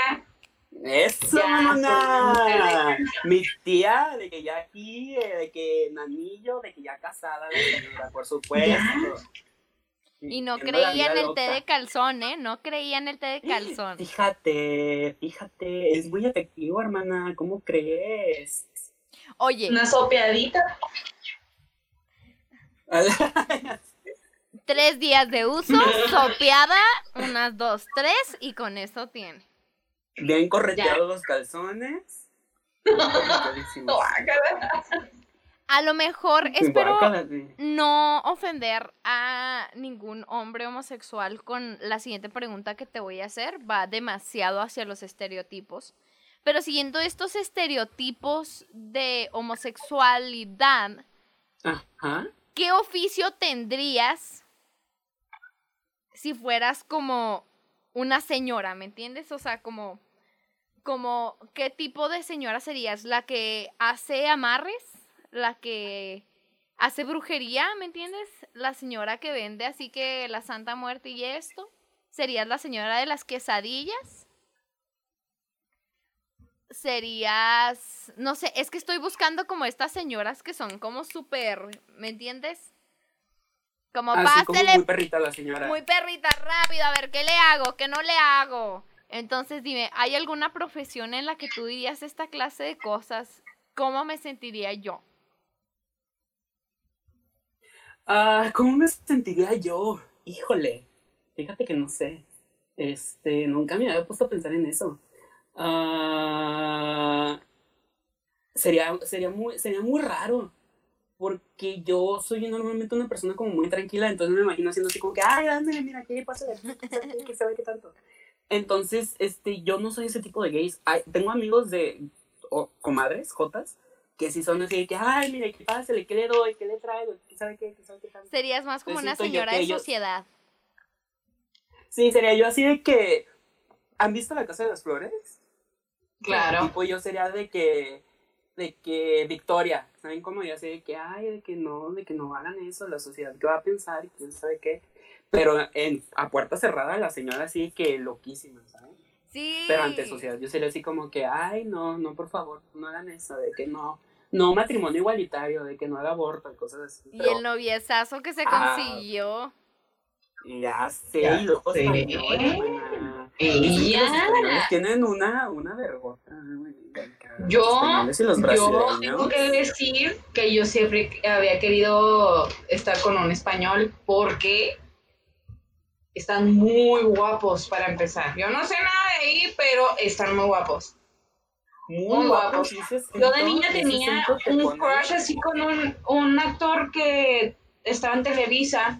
Eso, Ya, mamona. Mi tía, de que ya aquí, eh, de que en anillo, de que ya casada, señora, por supuesto. Y no creía en el té de calzón, ¿eh? No creía en el té de calzón. Fíjate, fíjate, es muy efectivo, hermana, ¿cómo crees? Oye, Una sopeadita. tres días de uso, sopeada, unas dos, tres, y con eso tiene. Bien correteados los calzones. A lo mejor espero no ofender a ningún hombre homosexual con la siguiente pregunta que te voy a hacer. Va demasiado hacia los estereotipos. Pero siguiendo estos estereotipos de homosexualidad, Ajá. ¿qué oficio tendrías si fueras como una señora, ¿me entiendes? O sea, como, como, ¿qué tipo de señora serías? ¿La que hace amarres? ¿La que hace brujería, ¿me entiendes? La señora que vende así que la Santa Muerte y esto. ¿Serías la señora de las quesadillas? Serías, no sé, es que estoy buscando como estas señoras que son como súper, ¿me entiendes? Como Así como pásele muy perrita la señora. muy perrita, rápido, a ver, ¿qué le hago? ¿Qué no le hago? Entonces dime, ¿hay alguna profesión en la que tú dirías esta clase de cosas? ¿Cómo me sentiría yo? Ah, ¿cómo me sentiría yo? Híjole, fíjate que no sé. Este, nunca me había puesto a pensar en eso. Ah, sería, sería muy, sería muy raro. Porque yo soy normalmente una persona como muy tranquila, entonces me imagino haciendo así como que, ay, ándale, mira, ¿qué pasa? ¿Qué sabe qué tanto? Entonces, este, yo no soy ese tipo de gays. Ay, tengo amigos de, o comadres, jotas, que sí son así de que, ay, mire, ¿qué pasa? ¿Qué le doy? ¿Qué le traigo? ¿Qué sabe qué? ¿Qué sabe qué tanto? Serías más como una señora que de ellos- sociedad. Sí, sería yo así de que, ¿han visto la Casa de las Flores? Claro. Tipo, yo sería de que, de que Victoria, ¿saben cómo? Yo así de que, ay, de que no, de que no hagan eso, la sociedad, ¿qué va a pensar? Y quién sabe qué. Pero en, a puerta cerrada, la señora así de que loquísima, ¿sabes? Sí. Pero ante sociedad, yo sería así como que, ay, no, no, por favor, no hagan eso, de que no, no matrimonio igualitario, de que no haga aborto y cosas así. Y pero- el noviezazo que se Ah. consiguió. Ya sé, Ya los sé. españoles. Ella. Los españoles tienen una, una cara. Yo- Los españoles y los Yo tengo que decir que yo siempre había querido estar con un español porque están muy guapos para empezar. Yo no sé nada de ahí, pero están muy guapos. Muy ese Yo de niña tenía un pone- crush así con un, un actor que estaba en Televisa,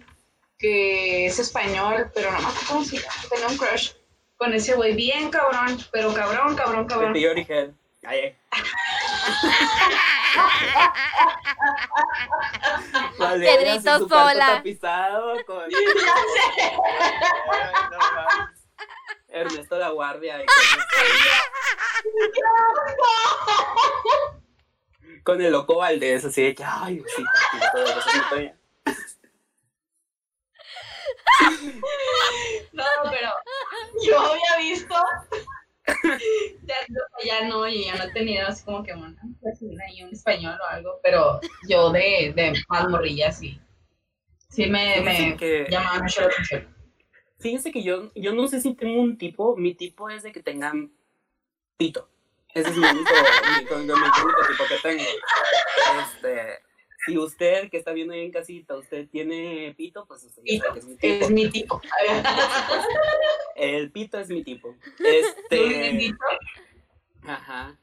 que es español, pero no me acuerdo cómo se llama. Tenía un crush con ese güey bien cabrón, pero cabrón, cabrón, cabrón. Pío Origel. Ay. Valeria, Pedrito Sola. tapizado con... Ernesto La Guardia. Con el loco Valdés, así de que, ay, sí, todo eso. No, pero yo había visto. Ya, no, ya no, yo ya no he tenido así como que una persona ahí, un español o algo, pero yo de, de más morrilla sí. Sí me, me que- llamaba mucho la atención. Fíjense que yo, yo no sé si tengo un tipo, mi tipo es de que tengan pito. Ese es mi único, mi, mi- mi único tipo que tengo. Este, si usted que está viendo ahí en casita, usted tiene pito, pues usted ya sabe que es mi tipo. Es mi tipo. El pito es mi tipo. ¿Tú eres Este, mi tipo? ajá.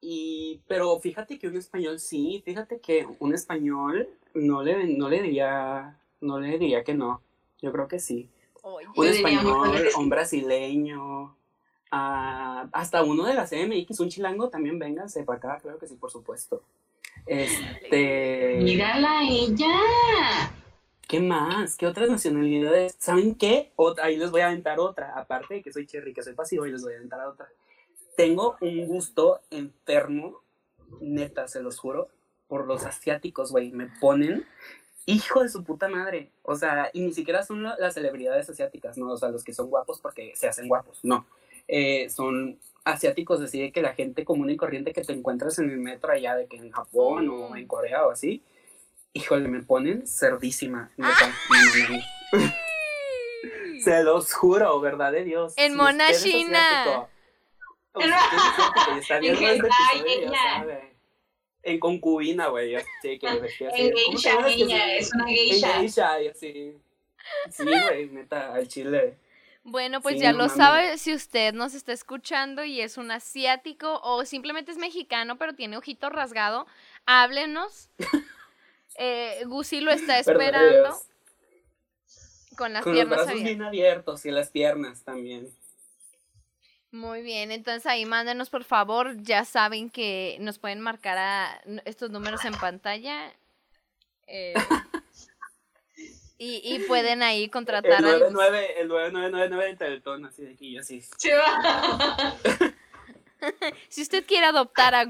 Y, pero fíjate que un español sí, fíjate que un español no le, no le diría, no le diría que no. Yo creo que sí. Oye, Un español, un brasileño, ah, hasta uno de la CMX, un chilango también, vénganse para acá, claro que sí, por supuesto. Este, Mírala ella. ¿qué más? ¿Qué otras nacionalidades? ¿Saben qué? Otra, ahí les voy a aventar otra, aparte de que soy cherry, que soy pasivo, y les voy a aventar otra. Tengo un gusto enfermo, neta, se los juro, por los asiáticos, güey, me ponen hijo de su puta madre. O sea, y ni siquiera son la- las celebridades asiáticas, ¿no? O sea, los que son guapos porque se hacen guapos, no. Eh, son asiáticos, así de que la gente común y corriente que te encuentras en el metro allá, de que en Japón o en Corea o así, híjole, me ponen cerdísima. Se los juro, verdad de Dios. En si mona china. En este ella. En concubina, güey, yo sí, que así. En ¿cómo te geisha, se- es una En geisha. geisha, y así. Sí, güey, neta, al chile. Bueno, pues Sí, ya no lo sabe si usted nos está escuchando y es un asiático o simplemente es mexicano pero tiene ojito rasgado, háblenos. Eh, Gusi lo está esperando con las Con los piernas brazos abiertas. bien abiertos y las piernas también. Muy bien, entonces ahí mándenos por favor, ya saben que nos pueden marcar a estos números en pantalla. eh, y, y pueden ahí El contratar al 99, el 9999 de Teletón, así de aquí, yo así. Si usted quiere adoptar a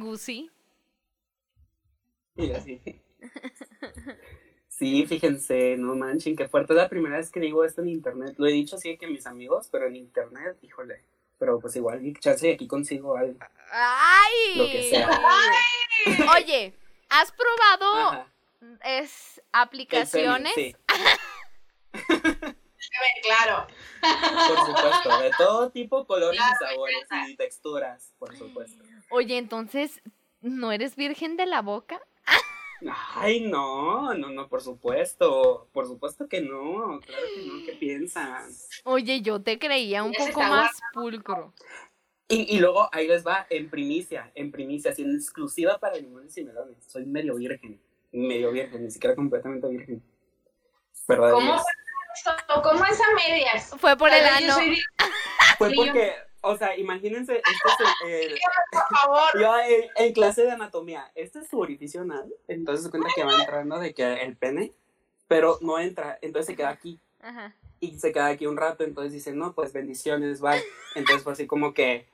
así. Sí, fíjense, no manchen, qué fuerte. Es la primera vez que digo esto en internet. Lo he dicho así que mis amigos, pero en internet, híjole. Pero pues igual, chance aquí consigo algo. ¡ay! Lo que sea. Oye, ¿has probado es El aplicaciones? semen, Claro. Por supuesto. De todo tipo, colores Claro, y sabores y texturas, por supuesto. Oye, entonces, ¿no eres virgen de la boca? Ay, no, no, no, por supuesto. Por supuesto que no. Claro que no, ¿qué piensan? Oye, yo te creía un poco más pulcro. Y, y luego ahí les va en primicia, en primicia, así en exclusiva para limones y melones. Soy medio virgen, medio virgen, ni siquiera completamente virgen. ¿Verdad? ¿Cómo fue? ¿Cómo es a medias? Fue por el ano. soy Fue porque, o sea, imagínense, este es el, el- por favor. yo en, en clase de anatomía, este es su orificio anal, entonces se cuenta que va entrando de que el pene, pero no entra, entonces se queda aquí. Ajá. y se queda aquí un rato, entonces dicen, no, pues bendiciones, bye. Entonces fue así como que,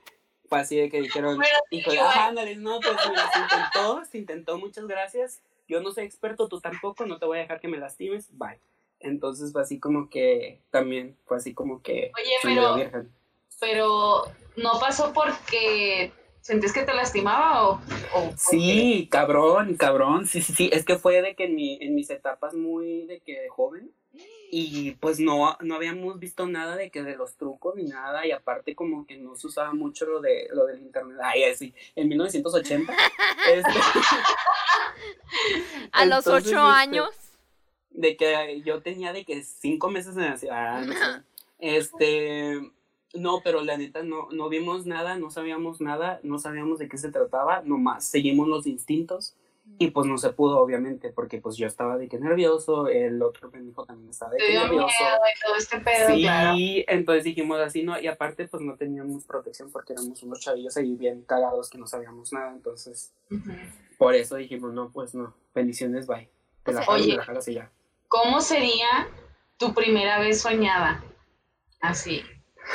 fue así de que dijeron, Bueno, sí, ah, ándale, no, pues mira, se intentó, se intentó, muchas gracias. Yo no soy experto, tú tampoco, no te voy a dejar que me lastimes, bye. Entonces fue así como que, también fue así como que, Oye, pero- virgen. Pero no pasó porque sentías que te lastimaba o, o Sí, cabrón, cabrón, sí, sí, sí, es que fue de que en, mi, en mis etapas muy de que de joven, y pues no, no habíamos visto nada de que de los trucos ni nada, y aparte como que no se usaba mucho lo de lo del internet, ay, así, en 1980, este, A los ocho este, años. De que yo tenía de que cinco meses en la ciudad, no sé. este, no, pero la neta no, no vimos nada, no sabíamos nada, no sabíamos de qué se trataba, nomás seguimos los instintos y pues no se pudo obviamente porque pues yo estaba de que nervioso, el otro pendejo también estaba de que miedo nervioso. y todo este pedo, Sí, claro. entonces dijimos así, ¿no? Y aparte pues no teníamos protección porque éramos unos chavillos ahí bien cagados que no sabíamos nada, entonces por eso dijimos, no, pues no, bendiciones, bye. Te O la sea, oye. la jalas y ya. ¿Cómo sería tu primera vez soñada? Así.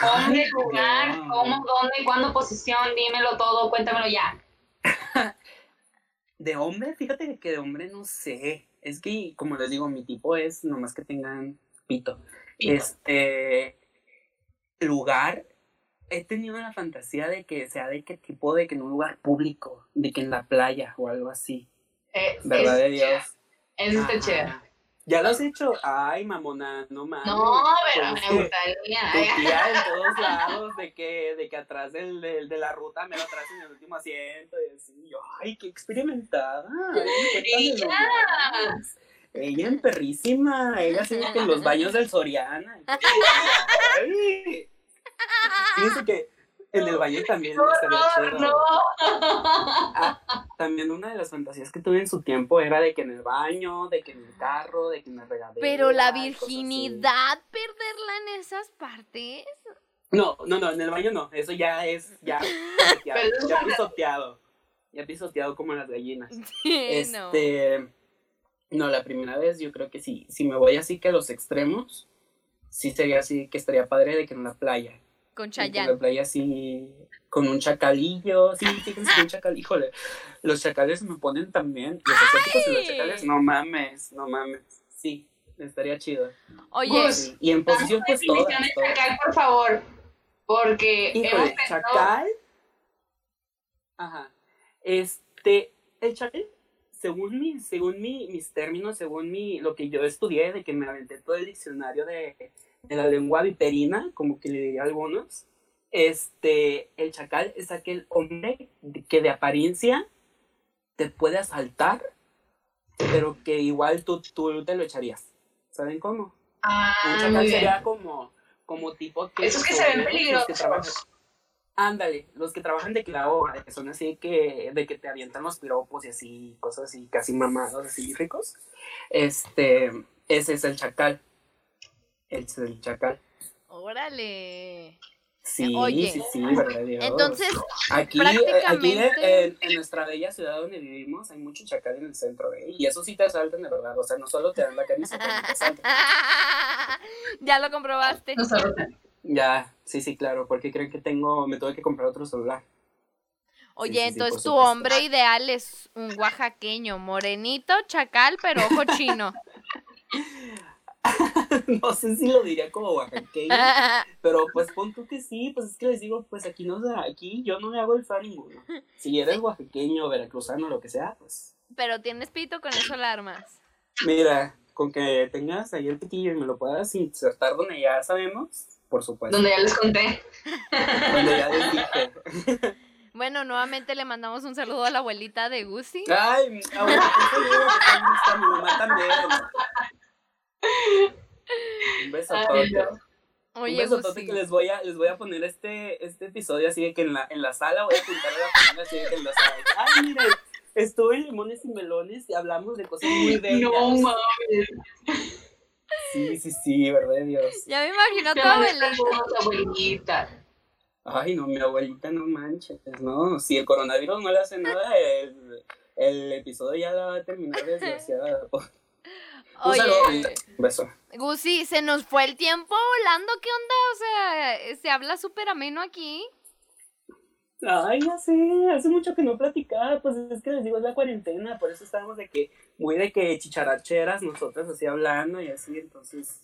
¿Dónde Ay, lugar? ¿Cómo? ¿Dónde? ¿Cuándo? Posición? Dímelo todo, cuéntamelo ya. De hombre, fíjate que de hombre no sé. Es que, como les digo, mi tipo es nomás que tengan pito. Pito. Este lugar, he tenido la fantasía de que sea de qué tipo, de que en un lugar público, de que en la playa o algo así. Eh, ¿Verdad es- de Dios? Eso está Ajá. ¿Ya lo has hecho? Ay, mamona, no mames. No, pero Pues es me gustaría. Tu tía en todos lados, de que, de que atrás del, del- de la ruta, me lo atrás en el último asiento, y así, yo, ay, qué experimentada, ay, Ella. más. Ella en perrísima, ella de que en los baños del Soriana. Ay. Fíjense que en el baño también No, estaría no, chido. no. Ah, también una de las fantasías que tuve en su tiempo era de que en el baño, de que en el carro, de que en la regadera. Pero la virginidad, perderla en esas partes. No, no, no, en el baño no, eso ya es, ya, ya, ya pisoteado, ya pisoteado como las gallinas. no. Este, no, la primera vez yo creo que sí, si me voy así que a los extremos, sí sería así que estaría padre de que en la playa, Con la Chayanne. playa así, con un chacalillo, sí, fíjense que un chacal, híjole, los chacales me ponen también, los asiáticos y los chacales, no mames, no mames, sí, estaría chido. Oye, Gus, Sí, Y en posición pues todas, definición de todas. chacal, por favor. Porque Híjole, pensado- chacal Ajá. Este, el chacal, según, mi, según mi, mis términos, según mi, lo que yo estudié, de que me aventé todo el diccionario de, de la lengua viperina, como que le diría a algunos, este, el chacal es aquel hombre que de apariencia te puede asaltar, pero que igual tú, tú te lo echarías. ¿Saben cómo? Ah, Un muy chacal bien. sería como, como tipo que... Esos que se ven peligrosos. Ándale, los que trabajan de clavo, de que son así que, de que te avientan los piropos y así, cosas así, casi mamados, así ricos. Este, ese es el chacal. El chacal. Órale. Sí, Oye, sí, sí. Entonces, Aquí, eh, aquí en, prácticamente- en- nuestra bella ciudad donde vivimos hay mucho chacal en el centro, ¿eh? Y eso sí te asaltan de verdad, o sea, no solo te dan la camisa, también te asaltan. ya lo comprobaste. No sabe. Ya, sí, sí, claro, porque creen que tengo, me tuve que comprar otro celular. Oye, sí, sí, entonces tu hombre ideal es un oaxaqueño, morenito, chacal, pero ojo chino. no sé si lo diría como oaxaqueño, pero pues pon tú que sí, pues es que les digo, pues aquí no, aquí yo no me hago el fan ninguno. Si eres oaxaqueño, veracruzano, lo que sea, pues pero tienes pito, con eso la armas. mira, con que tengas ahí el pitillo y me lo puedas insertar donde ya sabemos, por supuesto. Donde ya les conté. Donde ya les dije. Bueno, nuevamente le mandamos un saludo a la abuelita de Gusi. Ay, mi abuelita, un saludo, está mi mamá también. Un besotote. Ay, no. Un besotote Gusi. que les voy a, les voy a poner este, este episodio así de que en la, en la sala voy a pintar a la familia así de que en la sala. Ay, miren, estuve en Limones y Melones y hablamos de cosas muy bellas. No mames. Sí, sí, sí, verdad de Dios. Ya me imagino a tu abuelita. Ay, no, mi abuelita no manches, no. Si el coronavirus no le hace nada, el, el episodio ya la va a terminar desgraciada. Un Oye. Un beso. Gusi, se nos fue el tiempo volando. ¿Qué onda? O sea, se habla súper ameno aquí. Ay, ya sé, hace mucho que no platicaba, pues es que les digo, es la cuarentena, por eso estábamos de que, muy de que chicharacheras nosotras así hablando y así, entonces,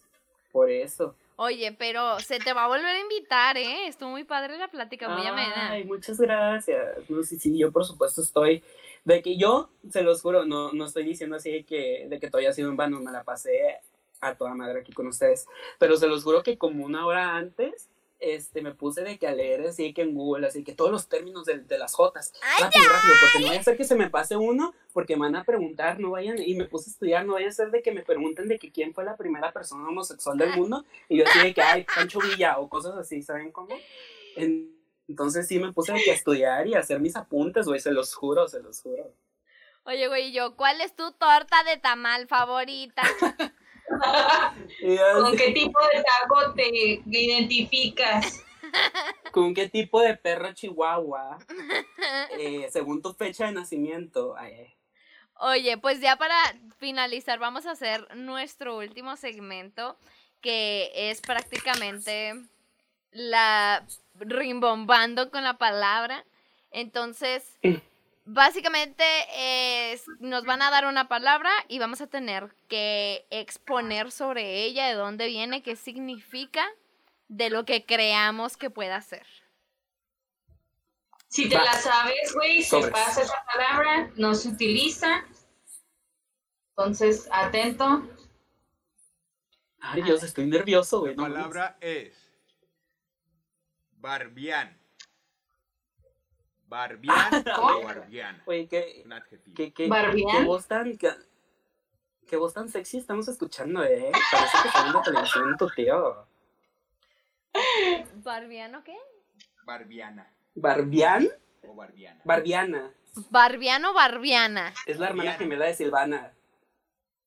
por eso. Oye, pero se te va a volver a invitar, ¿eh? Estuvo muy padre la plática, muy amena. Ay, muchas gracias. No, sí, sí, yo por supuesto estoy, de que yo, se los juro, no, no estoy diciendo así de que, de que todo haya sido en vano, me la pasé a toda madre aquí con ustedes, pero se los juro que como una hora antes, este, me puse de que a leer así que en Google, así que todos los términos de, de las Jotas, ¡Ay, rápido, rápido, porque no vaya a ser que se me pase uno, porque me van a preguntar, no vayan, y me puse a estudiar, no vaya a ser de que me pregunten de que quién fue la primera persona homosexual del mundo, y yo así de que, ay, Pancho Villa, o cosas así, ¿saben cómo? En- entonces sí me puse a estudiar y a hacer mis apuntes, güey, se los juro, se los juro. Oye, güey, yo, ¿cuál es tu torta de tamal favorita? ¿Con qué tipo de taco te identificas? ¿Con qué tipo de perro chihuahua? Eh, según tu fecha de nacimiento. Ay. Oye, pues ya para finalizar vamos a hacer nuestro último segmento que es prácticamente la rimbombando con la palabra. Entonces, básicamente es, nos van a dar una palabra y vamos a tener que exponer sobre ella, de dónde viene, qué significa, de lo que creamos que pueda ser. Si te Va. la sabes, güey, se Sobres. pasa esa palabra, no se utiliza. Entonces, atento. Ay, Dios, estoy nervioso, güey. La palabra es barbián. Barbián o barbiana. Güey, qué, Un adjetivo. qué, qué, ¿Barbián? qué voz tan... Qué, qué voz tan sexy estamos escuchando, eh. Parece que está viendo televisión tu tío. ¿Barbiano qué? Barbiana ¿Barbián? o barbiana. Barbiana. Barbiano o barbiana. Es la hermana Barbiana. gemela de Silvana.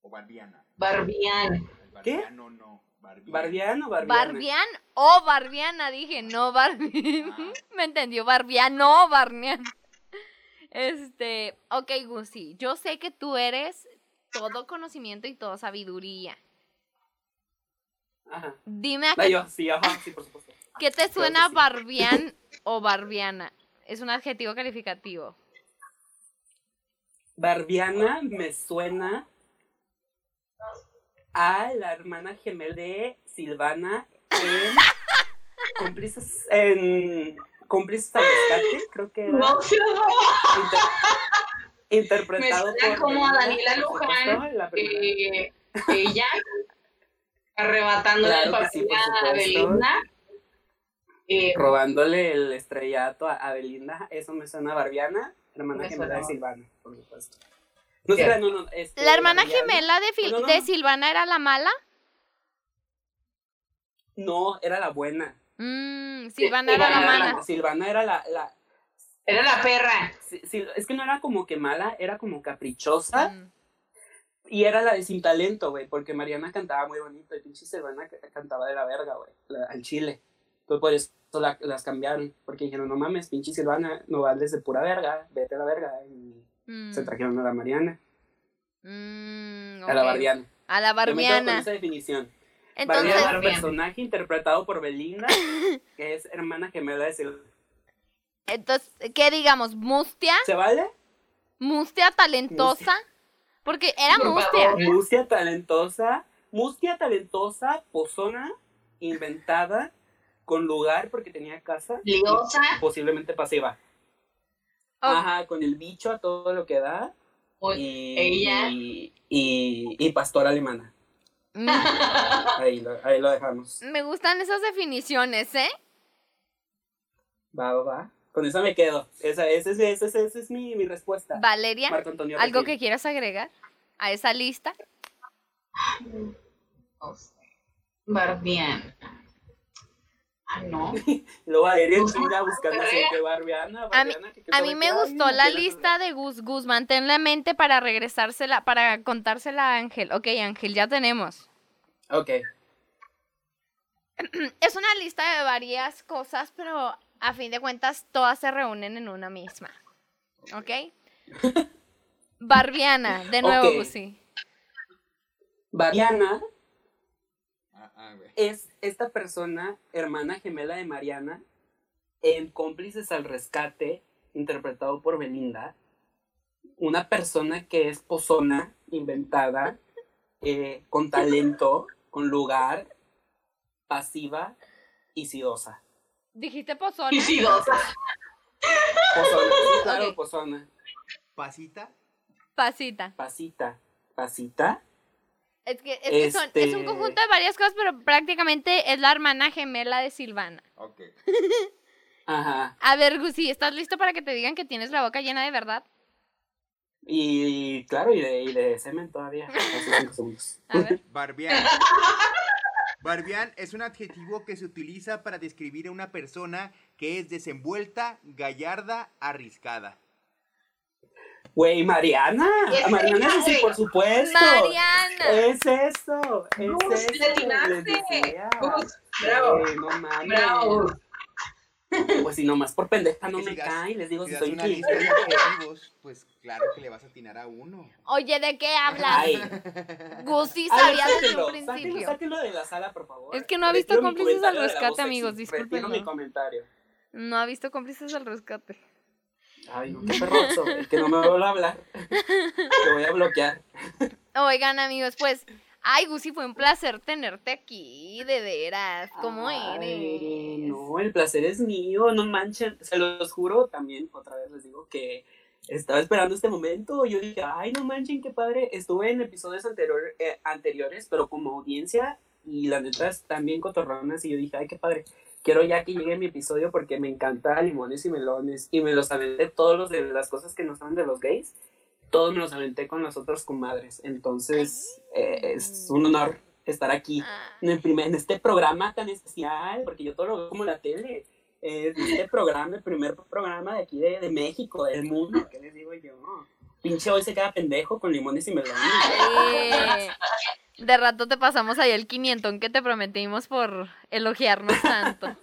o barbiana. Barbián. ¿Qué? barbiano no. Barbián. ¿Barbián o barbiana? Barbian o barbiana, dije, no barbian. Ah. Me entendió, barbiano o barbian. Este, ok, Gusi, yo sé que tú eres todo conocimiento y todo sabiduría. Ajá. Dime a qué, yo, sí, ajá, sí, por supuesto. qué te suena sí. barbian o barbiana. Es un adjetivo calificativo. Barbiana me suena a la hermana gemela de Silvana en cómplices en Cómplices al rescate, creo que era. No Inter- interpretado Me por como a Daniela Luján, la eh, ella arrebatándole Claro el sí, a. Belinda. Eh, robándole el estrellato a, a Belinda, eso me suena a Barbiana, hermana Me gemela de. Silvana, por supuesto. No sé, no, no, este, ¿La hermana gemela de, Fil- No, no, de no. Silvana era la mala? No, era la buena. Mm, Silvana era la Silvana era la- mala. Silvana era la, la era la perra. sí, sí, es que no era como que mala, era como caprichosa Mm. y era la de sin talento, güey, porque Mariana cantaba muy bonito y pinche Silvana ca- cantaba de la verga, güey, la- al chile. Entonces por eso la- las cambiaron, porque dijeron, no mames, pinche Silvana, no vales de pura verga, vete a la verga. Y Mm. se trajeron a la Mariana, Mm, a la. Barbiana. A la quedo con Barbiana. esa definición. Entonces, Barbiana era un Barbiana. personaje interpretado por Belinda, que es hermana gemela de Silvana. entonces, ¿qué digamos? ¿Mustia? ¿Se vale? ¿Mustia talentosa? Porque era Por Mustia. favor. Mustia talentosa, Mustia talentosa, pozona, inventada, con lugar porque tenía casa, Liosa. posiblemente pasiva. Ajá, con el bicho a todo lo que da y, ella. y, y, y pastora alemana. Mm, Ahí lo, ahí lo dejamos. Me gustan esas definiciones, ¿eh? Va, va, va. Con eso me quedo. Esa, esa es, esa es, esa es mi, mi respuesta. Valeria, ¿algo que quieras agregar a esa lista? no sé, Barbiana. Ah, no. Luego Valeria Pues, chinga buscando así Barbiana. que Barbiana, A mí- que- A me gustó la lista de Gus Gus. Mantén la mente para regresársela, para contársela a Ángel. Ok, Ángel, ya tenemos. Ok. Es una lista de varias cosas, pero a fin de cuentas todas se reúnen en una misma. ¿Ok? Barbiana, de nuevo, Ok. Gusi. Barbiana Ah, güey. es esta persona, hermana gemela de Mariana, en Cómplices al Rescate, interpretado por Belinda. Una persona que es pozona, inventada, eh, con talento, con lugar, pasiva y sidosa. ¿Dijiste pozona? Y Liosa. Pozona, sí, claro, Ok. pozona. Pasita. Pasita. Pasita, pasita. Es que, es, que son- es un Este- conjunto de varias cosas, pero prácticamente es la hermana gemela de Silvana. Ok. Ajá. A ver, Gusi, ¿estás listo para que te digan que tienes la boca llena de verdad? Y, claro, y de, y de semen todavía. Hace cinco segundos. A ver. Barbián. Barbián es un adjetivo que se utiliza para describir a una persona que es desenvuelta, gallarda, arriscada. Güey, Mariana. Es Mariana es así, por supuesto. Mariana. Es eso. Es Gus, eso. le atinaste. bravo. Güey, no mames. Bravo. Pues si nomás por pendeja no me cae, les digo Si soy una lista de adjetivos, pues claro que le vas a atinar a uno. Oye, ¿de qué hablas? Ay, Gusi sabía desde un principio. sáquenlo de la sala, por favor. Es que no ha visto Cómplices al Rescate, amigos, mi comentario. No ha visto cómplices al rescate. Ay, no, qué perroso, el que no me vuelva a hablar. Te voy a bloquear. Oigan, amigos, pues. Ay, Gusi, fue un placer tenerte aquí, de veras. ¿Cómo Ay, eres? No, el placer es mío, no manchen. Se los juro también, otra vez les digo que estaba esperando este momento. Yo dije, ay, no manchen, qué padre. Estuve en episodios anterior, eh, anteriores, pero como audiencia, y la neta están bien cotorronas. Y yo dije, ay, qué padre. Quiero ya que llegue mi episodio porque me encanta limones y melones. Y me los aventé todos los de las cosas que no son de los gays. Todos me los aventé con las otras comadres. Entonces, eh, es un honor estar aquí Ah, en, el primer, en este programa tan especial, porque yo todo lo veo como la tele. eh, este programa, el primer programa de aquí de, de México, del mundo. ¿Qué les digo yo? Pinche hoy se queda pendejo con limones y melones. De rato te pasamos ahí el 500 que te prometimos por elogiarnos tanto.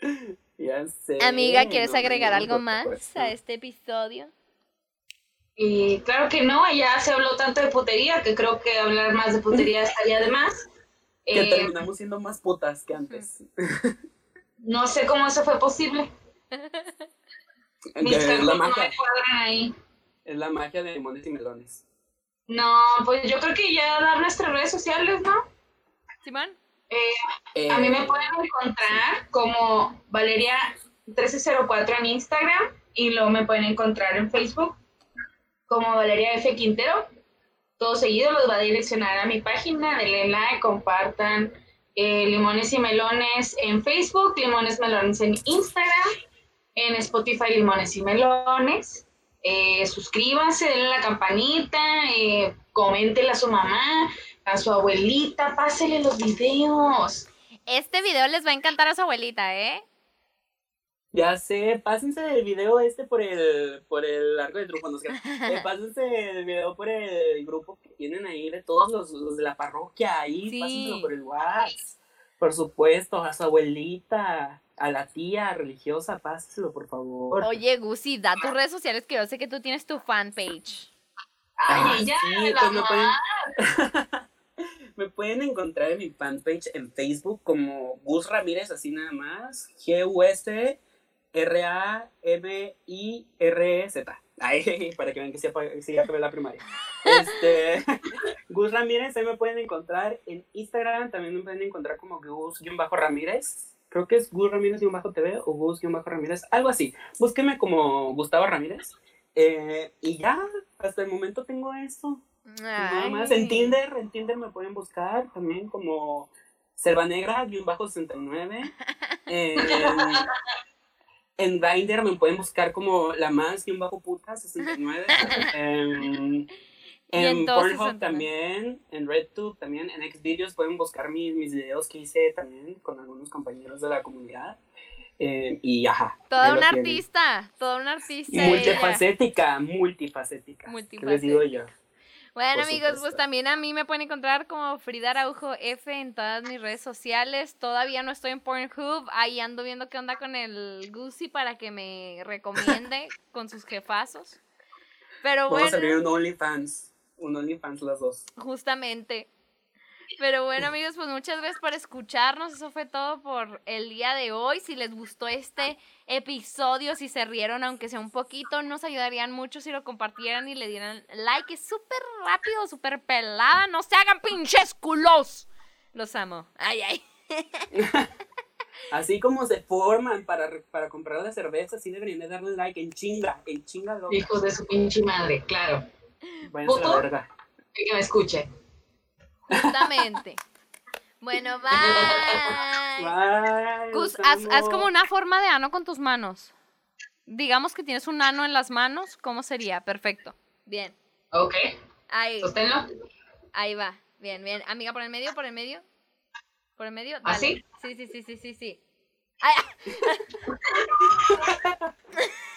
Ya sé. Amiga, ¿quieres no, agregar no, algo más a este episodio? Y claro que no, ya se habló tanto de putería que creo que hablar más de putería estaría de más. Que Eh, terminamos siendo más putas que antes. no sé cómo eso fue posible. Mis es la cálculos no magia. me cuadran ahí. Es la magia de limones y melones. No, pues yo creo que ya dar nuestras redes sociales, ¿no? Simón. Eh, Eh, a mí me pueden encontrar como Valeria 1304 en Instagram y luego me pueden encontrar en Facebook como Valeria F. Quintero. Todo seguido los va a direccionar a mi página, denle like, compartan eh, Limones y Melones en Facebook, Limones Melones en Instagram, en Spotify Limones y Melones. Eh, suscríbanse, denle la campanita, eh, coméntenle a su mamá, a su abuelita, pásele los videos. Este video les va a encantar a su abuelita, ¿eh? Ya sé, pásense el video este por el, por el arco de truco, no sé. Eh, pásense el video por el grupo que tienen ahí de todos los, los de la parroquia ahí, Sí. pásenselo por el WhatsApp. Por supuesto, a su abuelita, a la tía religiosa, pásenselo por favor. Oye, Gusi, da tus redes sociales que yo sé que tú tienes tu fanpage. Ah, Ay, ya, sí, la pues me pueden, me pueden encontrar en mi fanpage en Facebook como Gus Ramírez, así nada más. G-U-S R-A-M-I-R-E-Z. Ay, para que vean que sí acabé la primaria. Este, Gus Ramírez, ahí me pueden encontrar en Instagram, también me pueden encontrar como Gus-Ramírez. Creo que es Gus Ramírez-TV o Gus-Ramírez, algo así. Búsquenme como Gustavo Ramírez. Eh, y ya, hasta el momento tengo eso. Nada más. En. Tinder, en Tinder me pueden buscar también como Selvanegra-69. En, en Grindr me pueden buscar como la más-puta 69. En, Y en en Pornhub 69. también, en RedTube también, en Xvideos pueden buscar mis, mis videos que hice también con algunos compañeros de la comunidad. Eh, y ajá. Toda una artista, toda una artista. Multifacética, multifacética. ¿Qué les digo yo? Bueno, Por amigos, pues también a mí me pueden encontrar como Frida Araujo F en todas mis redes sociales. Todavía no estoy en Pornhub. Ahí ando viendo qué onda con el Gucci para que me recomiende con sus jefazos. Pero Vamos a abrir bueno, un OnlyFans. Un OnlyFans las dos. justamente. Pero bueno, amigos, pues muchas gracias por escucharnos. Eso fue todo por el día de hoy. Si les gustó este episodio, si se rieron, aunque sea un poquito, nos ayudarían mucho si lo compartieran y le dieran like. Es súper rápido, súper pelada. No se hagan pinches culos. Los amo. Ay, ay. Así como se forman para, para comprar la cerveza, sí deberían de darle like en chinga, en chinga loca. Hijos de su pinche madre, claro. Váyanse a la verga. Y que me escuche. Justamente. Bueno, bye. Bye, Gus, haz, como una forma de ano con tus manos. Digamos que tienes un ano en las manos, ¿cómo sería? Perfecto. Bien. Ok, Ahí, sosténlo. ahí va. Bien, bien. Amiga, por el medio, por el medio. Por el medio. ¿Ah, dale. sí? Sí, sí, sí, sí, sí, sí.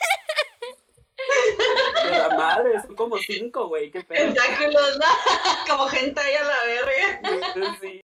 La madre, son como cinco, güey, qué pedo. Tentáculos, ¿no? Como gente ahí a la verga. Sí.